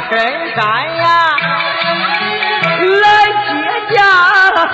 深山呀来接驾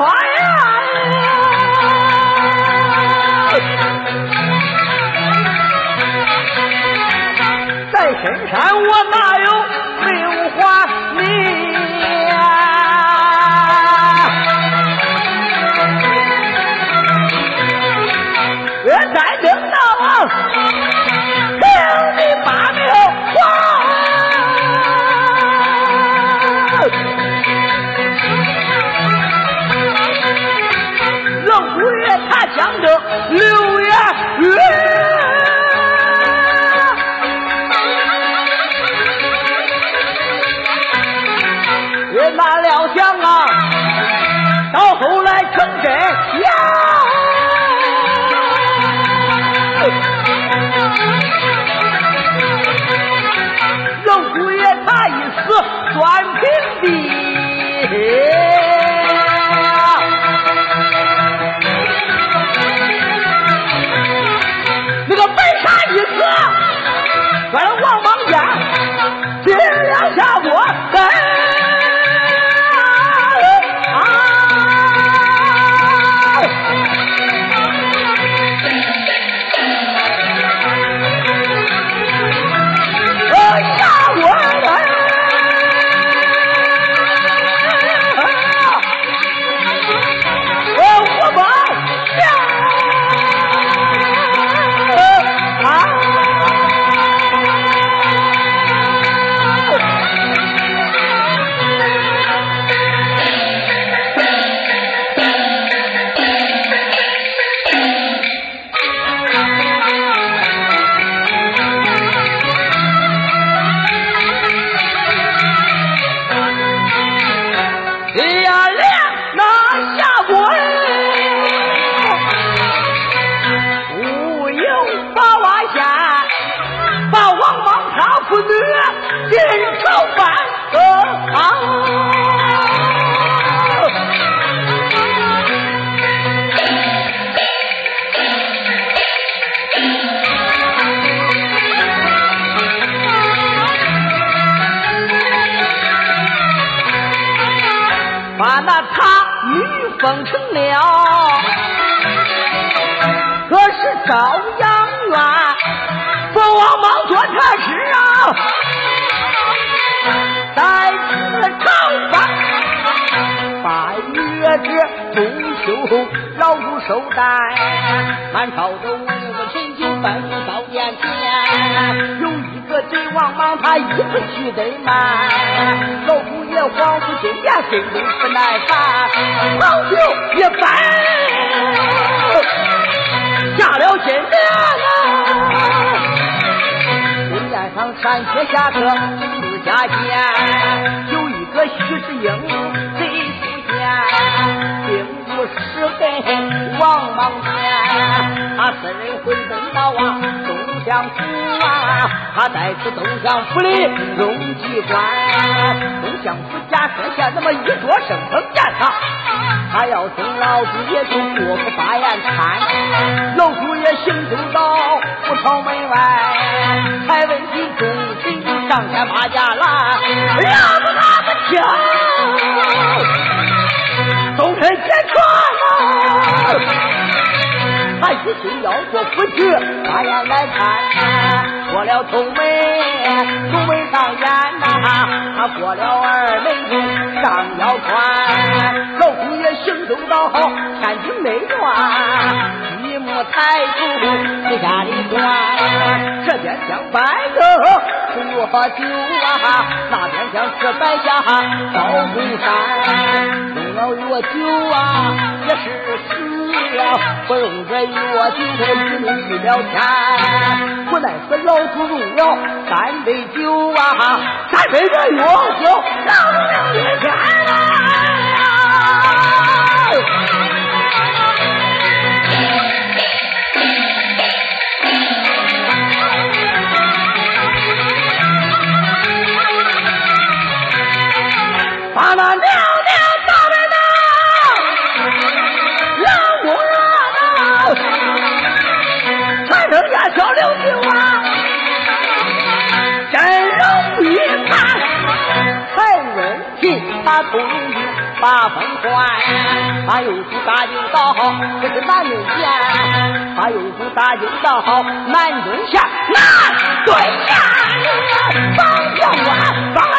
花样。在深山我。be. 中秋劳苦受担，满朝的文武臣就奔到眼前，有一个贼王莽，他一不去得慢，老虎爷黄福金殿心中不耐烦，老酒一杯。下了金殿啊，金殿上山雪下客自家见，有一个徐世英，并不是跟王莽见，他私人回奔到啊东乡府啊，他在此东乡府里龙吉关，东乡府假设下那么一座圣城殿上。他要听老祖爷就过个八言禅，老祖爷行走到不朝门外，才问起众神上天马家来，他一心要做夫婿，八言来看，过了头门，头门上演呐，他过了二门上腰穿，老祖爷行走到天庭内院，一目抬头在家里观，这边将白头吃药酒啊，那边将吃白下烧红山，用了药酒啊，也是死了，不用这药酒只能去了天，不奈何老祖用了三杯酒啊，三杯这药酒让人一天啊。风还，他又出大惊到这是南门前，他又出大惊到南门下南对县，方将官。